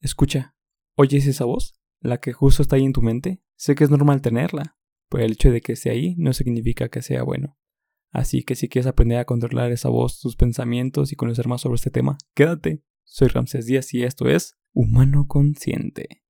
Escucha, ¿oyes esa voz? La que justo está ahí en tu mente. Sé que es normal tenerla, pero el hecho de que esté ahí no significa que sea bueno. Así que si quieres aprender a controlar esa voz, tus pensamientos y conocer más sobre este tema, quédate. Soy Ramsés Díaz y esto es Humano Consciente.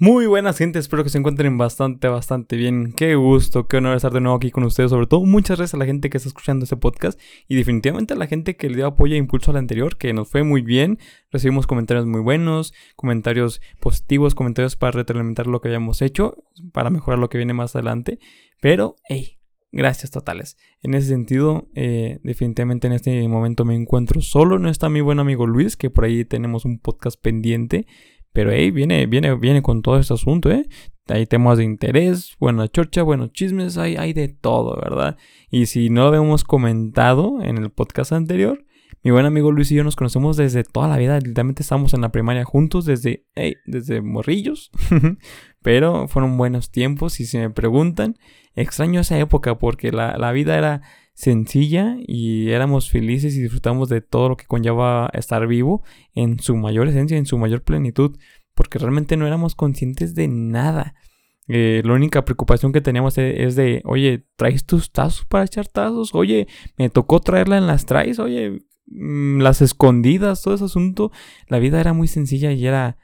Muy buenas gente, espero que se encuentren bastante, bastante bien. Qué gusto, qué honor estar de nuevo aquí con ustedes. Sobre todo, muchas gracias a la gente que está escuchando este podcast y definitivamente a la gente que le dio apoyo e impulso al anterior, que nos fue muy bien. Recibimos comentarios muy buenos, comentarios positivos, comentarios para retroalimentar lo que hayamos hecho, para mejorar lo que viene más adelante. Pero, hey, gracias totales. En ese sentido, eh, definitivamente en este momento me encuentro solo. No está mi buen amigo Luis, que por ahí tenemos un podcast pendiente. Pero hey, viene, viene, viene con todo este asunto, ¿eh? Hay temas de interés, buena chorcha, buenos chismes, hay, hay de todo, ¿verdad? Y si no lo habíamos comentado en el podcast anterior, mi buen amigo Luis y yo nos conocemos desde toda la vida. Literalmente estamos en la primaria juntos desde, hey, desde morrillos. Pero fueron buenos tiempos y si me preguntan, extraño esa época porque la, la vida era sencilla y éramos felices y disfrutamos de todo lo que conlleva estar vivo en su mayor esencia, en su mayor plenitud, porque realmente no éramos conscientes de nada. Eh, la única preocupación que teníamos e, es de, oye, ¿traes tus tazos para echar tazos? Oye, me tocó traerla en las traes, oye, mm, las escondidas, todo ese asunto. La vida era muy sencilla y era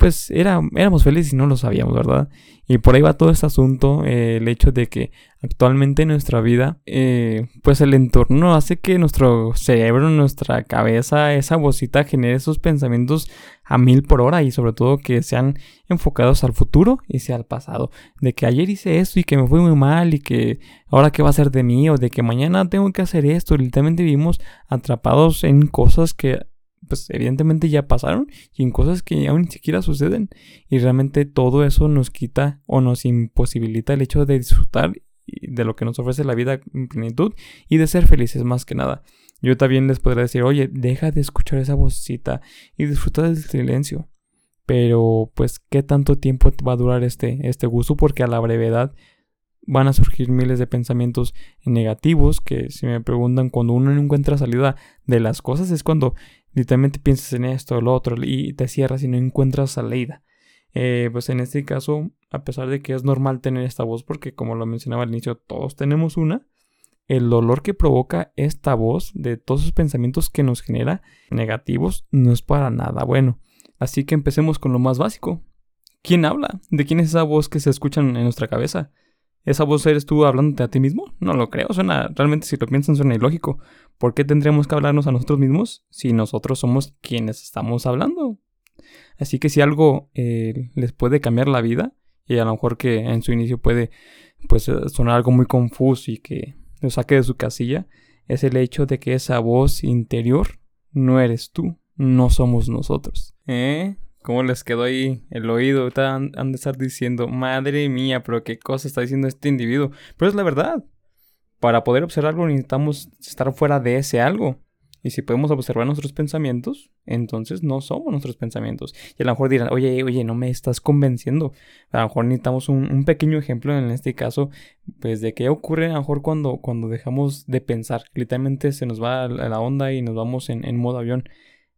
pues era, éramos felices y no lo sabíamos, ¿verdad? Y por ahí va todo este asunto, eh, el hecho de que actualmente en nuestra vida, eh, pues el entorno hace que nuestro cerebro, nuestra cabeza, esa vocita genere esos pensamientos a mil por hora y sobre todo que sean enfocados al futuro y sea al pasado. De que ayer hice esto y que me fue muy mal y que ahora qué va a ser de mí o de que mañana tengo que hacer esto. Literalmente vivimos atrapados en cosas que pues evidentemente ya pasaron y en cosas que aún ni siquiera suceden. Y realmente todo eso nos quita o nos imposibilita el hecho de disfrutar de lo que nos ofrece la vida en plenitud y de ser felices más que nada. Yo también les podría decir, oye, deja de escuchar esa vocecita y disfruta del silencio. Pero, pues, ¿qué tanto tiempo va a durar este, este gusto? Porque a la brevedad van a surgir miles de pensamientos negativos que si me preguntan cuando uno no encuentra salida de las cosas es cuando literalmente piensas en esto o lo otro y te cierras y no encuentras salida. Eh, pues en este caso, a pesar de que es normal tener esta voz, porque como lo mencionaba al inicio, todos tenemos una, el dolor que provoca esta voz de todos esos pensamientos que nos genera negativos no es para nada bueno. Así que empecemos con lo más básico. ¿Quién habla? ¿De quién es esa voz que se escucha en nuestra cabeza? ¿Esa voz eres tú hablándote a ti mismo? No lo creo, suena, realmente si lo piensan suena ilógico. ¿Por qué tendríamos que hablarnos a nosotros mismos si nosotros somos quienes estamos hablando? Así que si algo eh, les puede cambiar la vida, y a lo mejor que en su inicio puede pues eh, sonar algo muy confuso y que lo saque de su casilla, es el hecho de que esa voz interior no eres tú, no somos nosotros. ¿Eh? ¿Cómo les quedó ahí el oído? Han, han de estar diciendo, madre mía, pero qué cosa está diciendo este individuo. Pero es la verdad. Para poder observar algo necesitamos estar fuera de ese algo. Y si podemos observar nuestros pensamientos, entonces no somos nuestros pensamientos. Y a lo mejor dirán, oye, oye, no me estás convenciendo. A lo mejor necesitamos un, pequeño ejemplo en este caso, pues de qué ocurre a lo mejor cuando, cuando dejamos de pensar. Literalmente se nos va la onda y nos vamos en, en modo avión.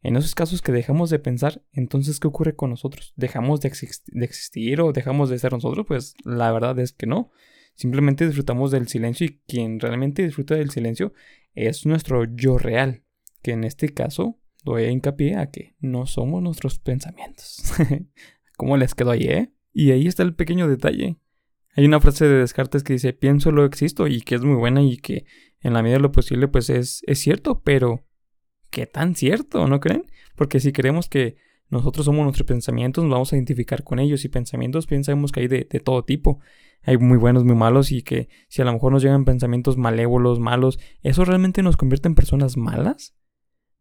En esos casos que dejamos de pensar, entonces, ¿qué ocurre con nosotros? ¿Dejamos de, existir o dejamos de ser nosotros? Pues la verdad es que no. Simplemente disfrutamos del silencio y quien realmente disfruta del silencio es nuestro yo real, que en este caso doy hincapié a que no somos nuestros pensamientos. ¿Cómo les quedó ahí, eh? Y ahí está el pequeño detalle. Hay una frase de Descartes que dice, pienso lo existo y que es muy buena y que en la medida de lo posible pues es, es cierto, pero qué tan cierto, ¿no creen? Porque si creemos que nosotros somos nuestros pensamientos, nos vamos a identificar con ellos y pensamientos pensamos que hay de, todo tipo. Hay muy buenos, muy malos y que si a lo mejor nos llegan pensamientos malévolos, malos, ¿eso realmente nos convierte en personas malas?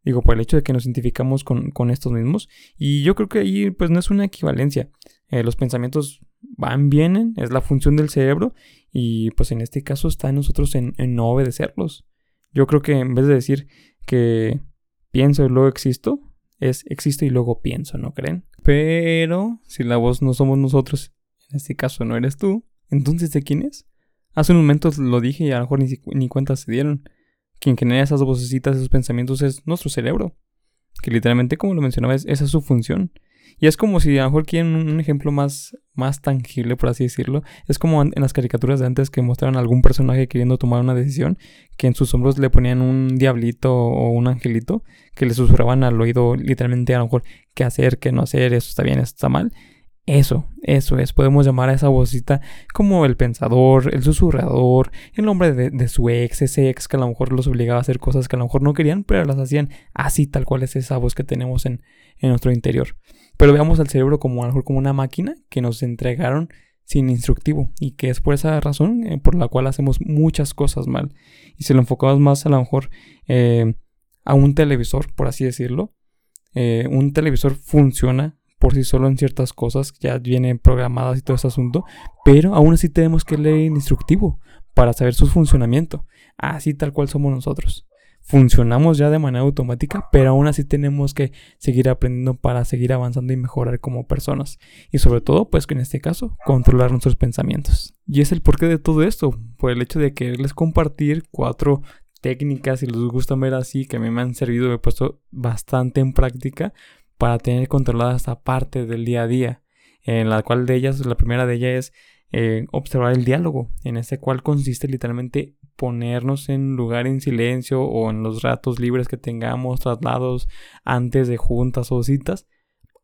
Digo, por el hecho de que nos identificamos con, estos mismos. Y yo creo que ahí pues no es una equivalencia. Eh, los pensamientos van, vienen, es la función del cerebro y pues en este caso está en nosotros en no obedecerlos. Yo creo que en vez de decir que pienso y luego existo, es existo y luego pienso, ¿no creen? Pero si la voz no somos nosotros, en este caso no eres tú, entonces ¿de quién es? Hace unos momentos lo dije y a lo mejor ni, ni cuenta se dieron. Quien genera esas vocecitas, esos pensamientos es nuestro cerebro. Que literalmente, como lo mencionaba, esa es su función. Y es como si a lo mejor quieren un ejemplo más, más tangible, por así decirlo. Es como en las caricaturas de antes que mostraron a algún personaje queriendo tomar una decisión, que en sus hombros le ponían un diablito o un angelito, que le susurraban al oído literalmente a lo mejor qué hacer, qué no hacer, eso está bien, eso está mal. Eso, eso es, podemos llamar a esa vocita como el pensador, el susurrador, el nombre de, su ex, ese ex que a lo mejor los obligaba a hacer cosas que a lo mejor no querían, pero las hacían así, tal cual es esa voz que tenemos en, en nuestro interior. Pero veamos al cerebro como a lo mejor como una máquina que nos entregaron sin instructivo y que es por esa razón eh, por la cual hacemos muchas cosas mal. Y si lo enfocamos más a lo mejor eh, a un televisor, por así decirlo, eh, un televisor funciona por sí solo en ciertas cosas, ya vienen programadas y todo ese asunto, pero aún así tenemos que leer el instructivo para saber su funcionamiento, así tal cual somos nosotros. Funcionamos ya de manera automática, pero aún así tenemos que seguir aprendiendo para seguir avanzando y mejorar como personas. Y sobre todo, pues que en este caso, controlar nuestros pensamientos. Y es el porqué de todo esto, por el hecho de quererles compartir cuatro técnicas, y les gusta ver así, que a mí me han servido, me he puesto bastante en práctica para tener controlada esta parte del día a día, en la cual de ellas, la primera de ellas es eh, observar el diálogo, en este cual consiste literalmente ponernos en lugar en silencio o en los ratos libres que tengamos, traslados antes de juntas o citas,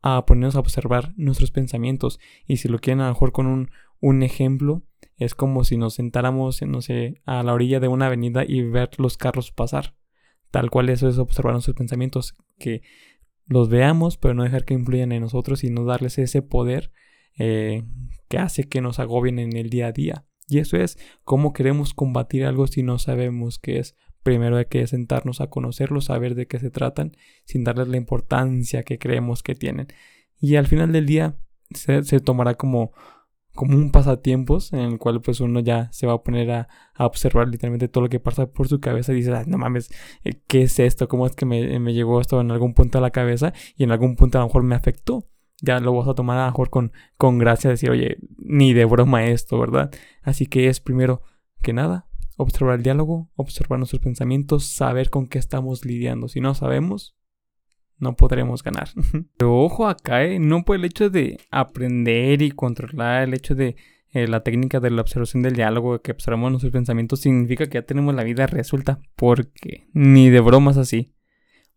a ponernos a observar nuestros pensamientos. Y si lo quieren a lo mejor con un, un ejemplo, es como si nos sentáramos, no sé, a la orilla de una avenida y ver los carros pasar. Tal cual eso es observar nuestros pensamientos, que los veamos, pero no dejar que influyan en nosotros y no darles ese poder eh, que hace que nos agobien en el día a día. Y eso es cómo queremos combatir algo si no sabemos qué es. Primero hay que sentarnos a conocerlo, saber de qué se tratan, sin darles la importancia que creemos que tienen. Y al final del día se, tomará como, como un pasatiempos en el cual pues uno ya se va a poner a, observar literalmente todo lo que pasa por su cabeza y dice, no mames, eh, ¿qué es esto? ¿Cómo es que me, me llegó esto en algún punto a la cabeza y en algún punto a lo mejor me afectó? Ya lo vas a tomar a mejor con, con gracia, decir, oye, ni de broma esto, ¿verdad? Así que es primero que nada, observar el diálogo, observar nuestros pensamientos, saber con qué estamos lidiando. Si no sabemos, no podremos ganar. Pero ojo acá, ¿eh? no por el hecho de aprender y controlar el hecho de eh, la técnica de la observación del diálogo, que observamos nuestros pensamientos, significa que ya tenemos la vida resuelta. Porque ni de bromas así.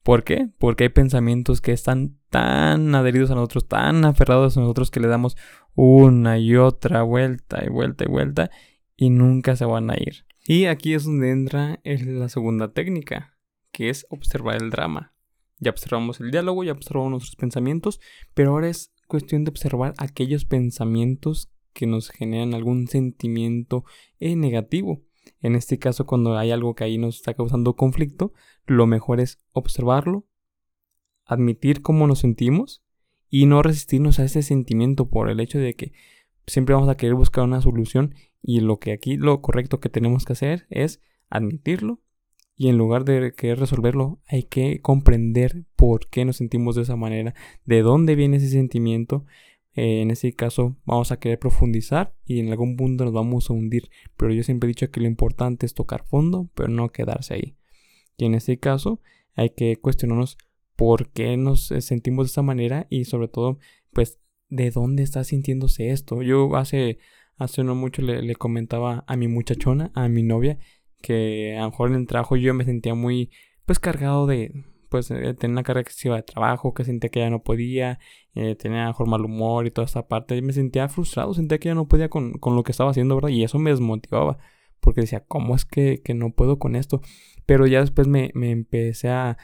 ¿Por qué? Porque hay pensamientos que están tan adheridos a nosotros, tan aferrados a nosotros que le damos una y otra vuelta y vuelta y vuelta y nunca se van a ir. Y aquí es donde entra la segunda técnica, que es observar el drama. Ya observamos el diálogo, ya observamos nuestros pensamientos, pero ahora es cuestión de observar aquellos pensamientos que nos generan algún sentimiento eh, negativo. En este caso, cuando hay algo que ahí nos está causando conflicto, lo mejor es observarlo, admitir cómo nos sentimos y no resistirnos a ese sentimiento por el hecho de que siempre vamos a querer buscar una solución y lo que aquí lo correcto que tenemos que hacer es admitirlo y en lugar de querer resolverlo hay que comprender por qué nos sentimos de esa manera, de dónde viene ese sentimiento eh, en ese caso vamos a querer profundizar y en algún punto nos vamos a hundir. Pero yo siempre he dicho que lo importante es tocar fondo, pero no quedarse ahí. Y en ese caso hay que cuestionarnos por qué nos eh, sentimos de esta manera y sobre todo, pues, de dónde está sintiéndose esto. Yo hace, hace no mucho le, comentaba a mi muchachona, a mi novia, que a lo mejor en el trabajo yo me sentía muy, pues, cargado de, pues eh, tenía una carga excesiva de trabajo, que sentía que ya no podía, eh, tenía mejor mal humor y toda esa parte. Y me sentía frustrado, sentía que ya no podía con, lo que estaba haciendo, ¿verdad? Y eso me desmotivaba, porque decía, ¿cómo es que, no puedo con esto? Pero ya después me, empecé a,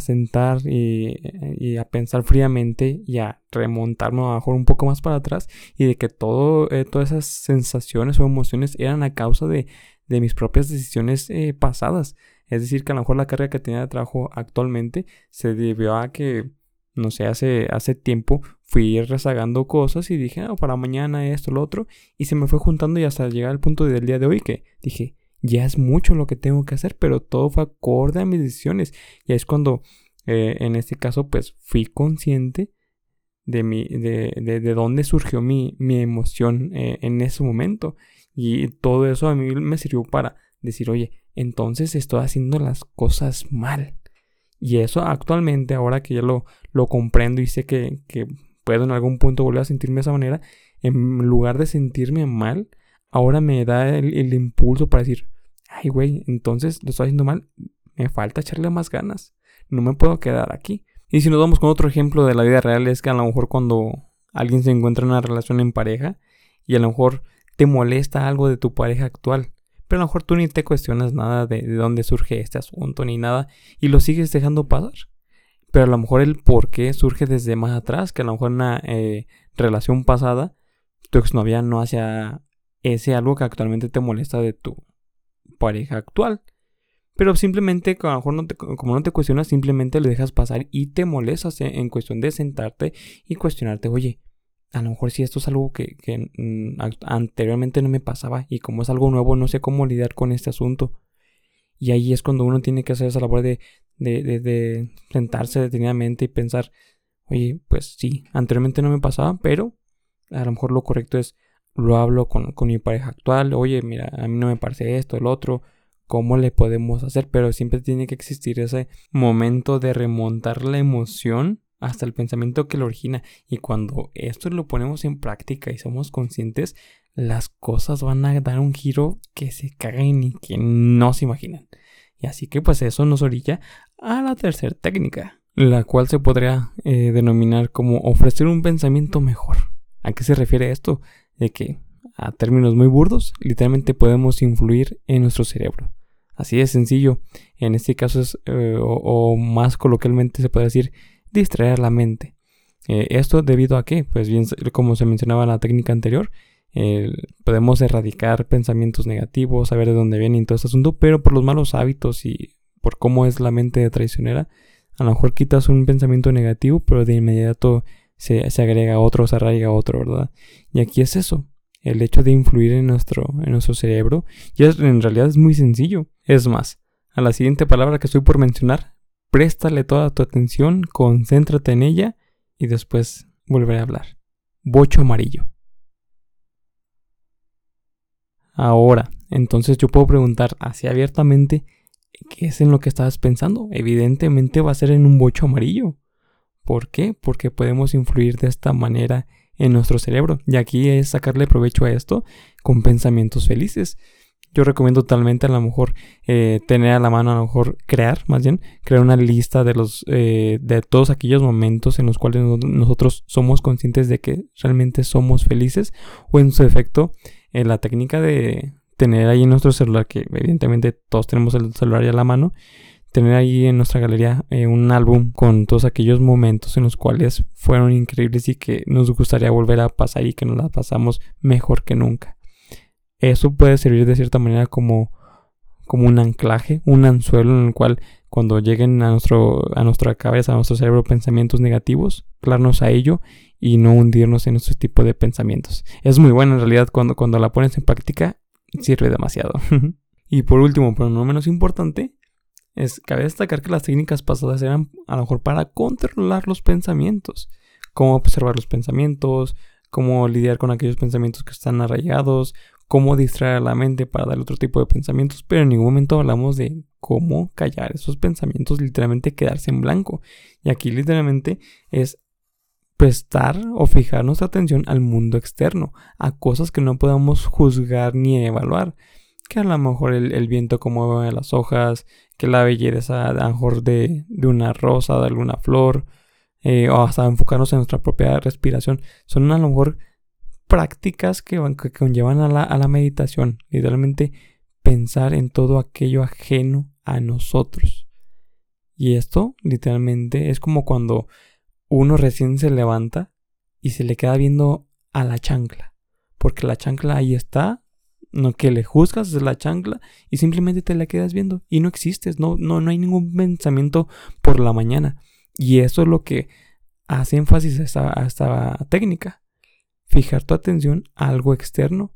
sentar y, a pensar fríamente y a remontarme a lo mejor un poco más para atrás y de que todo, eh, todas esas sensaciones o emociones eran a causa de, mis propias decisiones pasadas. Es decir, que a lo mejor la carga que tenía de trabajo actualmente se debió a que, no sé, hace, hace tiempo fui rezagando cosas y dije, ah, para mañana esto, lo otro, y se me fue juntando y hasta llegar al punto del día de hoy que dije, ya es mucho lo que tengo que hacer, pero todo fue acorde a mis decisiones. Y es cuando, eh, en este caso, pues fui consciente de, mi, de, de, de dónde surgió mi, mi emoción eh, en ese momento. Y todo eso a mí me sirvió para decir, oye, entonces estoy haciendo las cosas mal. Y eso actualmente, ahora que ya lo, lo comprendo y sé que, que puedo en algún punto volver a sentirme de esa manera, en lugar de sentirme mal, ahora me da el, el impulso para decir, ay, güey, entonces lo estoy haciendo mal, me falta echarle más ganas, no me puedo quedar aquí. Y si nos vamos con otro ejemplo de la vida real, es que a lo mejor cuando alguien se encuentra en una relación en pareja y a lo mejor te molesta algo de tu pareja actual, pero a lo mejor tú ni te cuestionas nada de, dónde surge este asunto ni nada y lo sigues dejando pasar. Pero a lo mejor el por qué surge desde más atrás, que a lo mejor en una eh, relación pasada tu exnovia no hacía ese algo que actualmente te molesta de tu pareja actual. Pero simplemente, a lo mejor no te, como no te cuestionas, simplemente lo dejas pasar y te molestas en cuestión de sentarte y cuestionarte, oye, a lo mejor si esto es algo que, mm, anteriormente no me pasaba y como es algo nuevo no sé cómo lidiar con este asunto. Y ahí es cuando uno tiene que hacer esa labor de, de, de, sentarse detenidamente y pensar, oye, pues sí, anteriormente no me pasaba, pero a lo mejor lo correcto es, lo hablo con, con mi pareja actual, oye, mira, a mí no me parece esto, el otro, cómo le podemos hacer, pero siempre tiene que existir ese momento de remontar la emoción hasta el pensamiento que lo origina. Y cuando esto lo ponemos en práctica y somos conscientes, las cosas van a dar un giro que se cagan y que no se imaginan. Y así que pues eso nos orilla a la tercera técnica, la cual se podría eh, denominar como ofrecer un pensamiento mejor. ¿A qué se refiere esto? De que, a términos muy burdos, literalmente podemos influir en nuestro cerebro. Así de sencillo. En este caso es, eh, o, más coloquialmente se puede decir, distraer la mente. Eh, esto debido a qué? Pues bien, como se mencionaba en la técnica anterior, podemos erradicar pensamientos negativos, saber de dónde vienen y todo este asunto, pero por los malos hábitos y por cómo es la mente traicionera, a lo mejor quitas un pensamiento negativo, pero de inmediato se, se agrega otro, se arraiga otro, ¿verdad? Y aquí es eso, el hecho de influir en nuestro, en nuestro cerebro, y en realidad es muy sencillo. Es más, a la siguiente palabra que estoy por mencionar, Préstale toda tu atención, concéntrate en ella y después volveré a hablar. Bocho amarillo. Ahora, entonces yo puedo preguntar así abiertamente, ¿qué es en lo que estabas pensando? Evidentemente va a ser en un bocho amarillo. ¿Por qué? Porque podemos influir de esta manera en nuestro cerebro. Y aquí es sacarle provecho a esto con pensamientos felices yo recomiendo totalmente a lo mejor eh, tener a la mano, a lo mejor crear, más bien, crear una lista de los eh, de todos aquellos momentos en los cuales nosotros somos conscientes de que realmente somos felices o en su efecto en la técnica de tener ahí en nuestro celular que evidentemente todos tenemos el celular ya a la mano tener ahí en nuestra galería eh, un álbum con todos aquellos momentos en los cuales fueron increíbles y que nos gustaría volver a pasar y que nos la pasamos mejor que nunca. Eso puede servir de cierta manera como, como un anclaje, un anzuelo en el cual cuando lleguen a, nuestro, a nuestra cabeza, a nuestro cerebro pensamientos negativos, clarnos a ello y no hundirnos en ese tipo de pensamientos. Es muy bueno en realidad cuando, cuando la pones en práctica, sirve demasiado. y por último, pero no menos importante, es cabe destacar que las técnicas pasadas eran a lo mejor para controlar los pensamientos, cómo observar los pensamientos, cómo lidiar con aquellos pensamientos que están arraigados, cómo distraer a la mente para dar otro tipo de pensamientos, pero en ningún momento hablamos de cómo callar esos pensamientos, literalmente quedarse en blanco. Y aquí literalmente es prestar o fijar nuestra atención al mundo externo, a cosas que no podamos juzgar ni evaluar. Que a lo mejor el, viento como las hojas, que la belleza a lo mejor de, de una rosa, de alguna flor, eh, o hasta enfocarnos en nuestra propia respiración. Son a lo mejor prácticas que, que conllevan a la, meditación. Literalmente pensar en todo aquello ajeno a nosotros. Y esto literalmente es como cuando uno recién se levanta y se le queda viendo a la chancla. Porque la chancla ahí está, no que le juzgas es la chancla y simplemente te la quedas viendo y no existes, no, no, no hay ningún pensamiento por la mañana. Y eso es lo que hace énfasis a esta técnica fijar tu atención a algo externo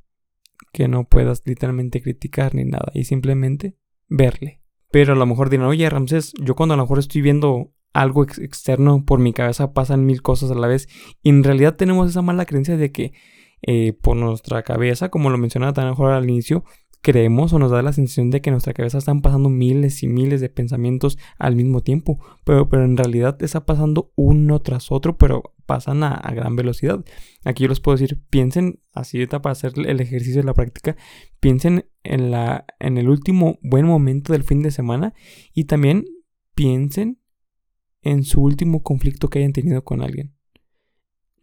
que no puedas literalmente criticar ni nada y simplemente verle. Pero a lo mejor dirán, oye Ramsés, yo cuando a lo mejor estoy viendo algo externo por mi cabeza pasan mil cosas a la vez y en realidad tenemos esa mala creencia de que eh, por nuestra cabeza, como lo mencionaba tan mejor al inicio, creemos o nos da la sensación de que en nuestra cabeza están pasando miles y miles de pensamientos al mismo tiempo, pero, pero en realidad está pasando uno tras otro, pero pasan a, gran velocidad. Aquí yo les puedo decir, piensen, así para hacer el ejercicio de la práctica, piensen en, la, en el último buen momento del fin de semana y también piensen en su último conflicto que hayan tenido con alguien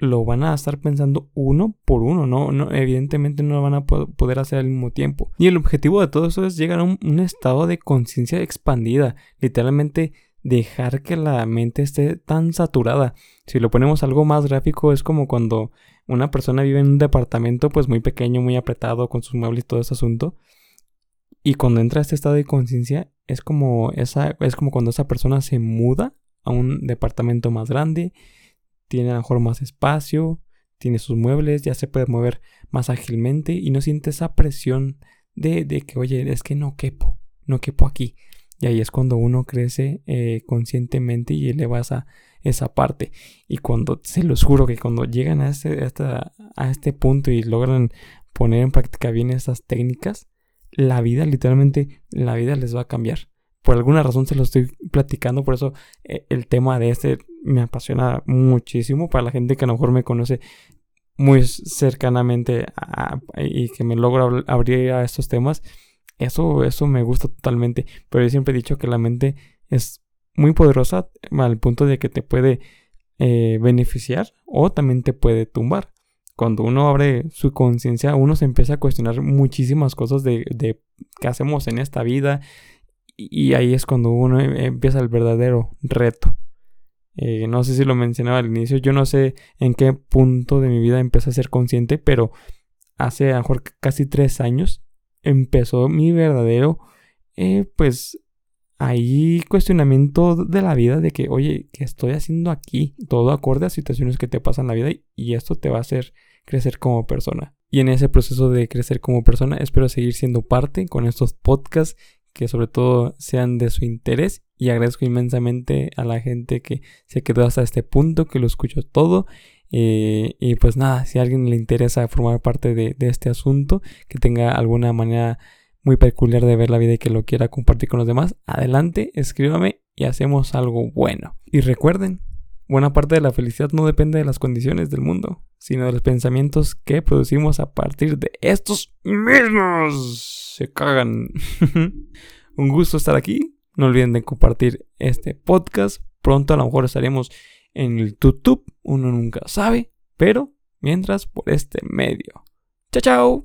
lo van a estar pensando uno por uno, no, no evidentemente no lo van a poder hacer al mismo tiempo. Y el objetivo de todo eso es llegar a un, estado de conciencia expandida, literalmente dejar que la mente esté tan saturada. Si lo ponemos algo más gráfico es como cuando una persona vive en un departamento pues muy pequeño, muy apretado con sus muebles y todo ese asunto. Y cuando entra a este estado de conciencia es como esa es como cuando esa persona se muda a un departamento más grande tiene a lo mejor más espacio, tiene sus muebles, ya se puede mover más ágilmente y no siente esa presión de, que, oye, es que no quepo, no quepo aquí. Y ahí es cuando uno crece eh, conscientemente y eleva esa, esa parte. Y cuando, se los juro que cuando llegan a este, a este punto y logran poner en práctica bien esas técnicas, la vida, literalmente, la vida les va a cambiar por alguna razón se lo estoy platicando, por eso eh, el tema de este me apasiona muchísimo para la gente que a lo mejor me conoce muy cercanamente y que me logra abrir a estos temas. Eso, eso me gusta totalmente, pero yo siempre he dicho que la mente es muy poderosa al punto de que te puede eh, beneficiar o también te puede tumbar. Cuando uno abre su conciencia, uno se empieza a cuestionar muchísimas cosas de, de qué hacemos en esta vida, y ahí es cuando uno em, empieza el verdadero reto. Eh, no sé si lo mencionaba al inicio, yo no sé en qué punto de mi vida empecé a ser consciente, pero hace a lo mejor casi tres años empezó mi verdadero, eh, pues ahí cuestionamiento de la vida de que, oye, ¿qué estoy haciendo aquí? Todo acorde a situaciones que te pasan en la vida y esto te va a hacer crecer como persona. Y en ese proceso de crecer como persona espero seguir siendo parte con estos podcasts que sobre todo sean de su interés y agradezco inmensamente a la gente que se quedó hasta este punto, que lo escuchó todo. Eh, y pues nada, si a alguien le interesa formar parte de, este asunto, que tenga alguna manera muy peculiar de ver la vida y que lo quiera compartir con los demás, adelante, escríbame y hacemos algo bueno. Y recuerden, buena parte de la felicidad no depende de las condiciones del mundo, sino de los pensamientos que producimos a partir de estos mismos se cagan. Un gusto estar aquí. No olviden de compartir este podcast. Pronto a lo mejor estaremos en el YouTube. Uno nunca sabe. Pero mientras por este medio. Chao, chao.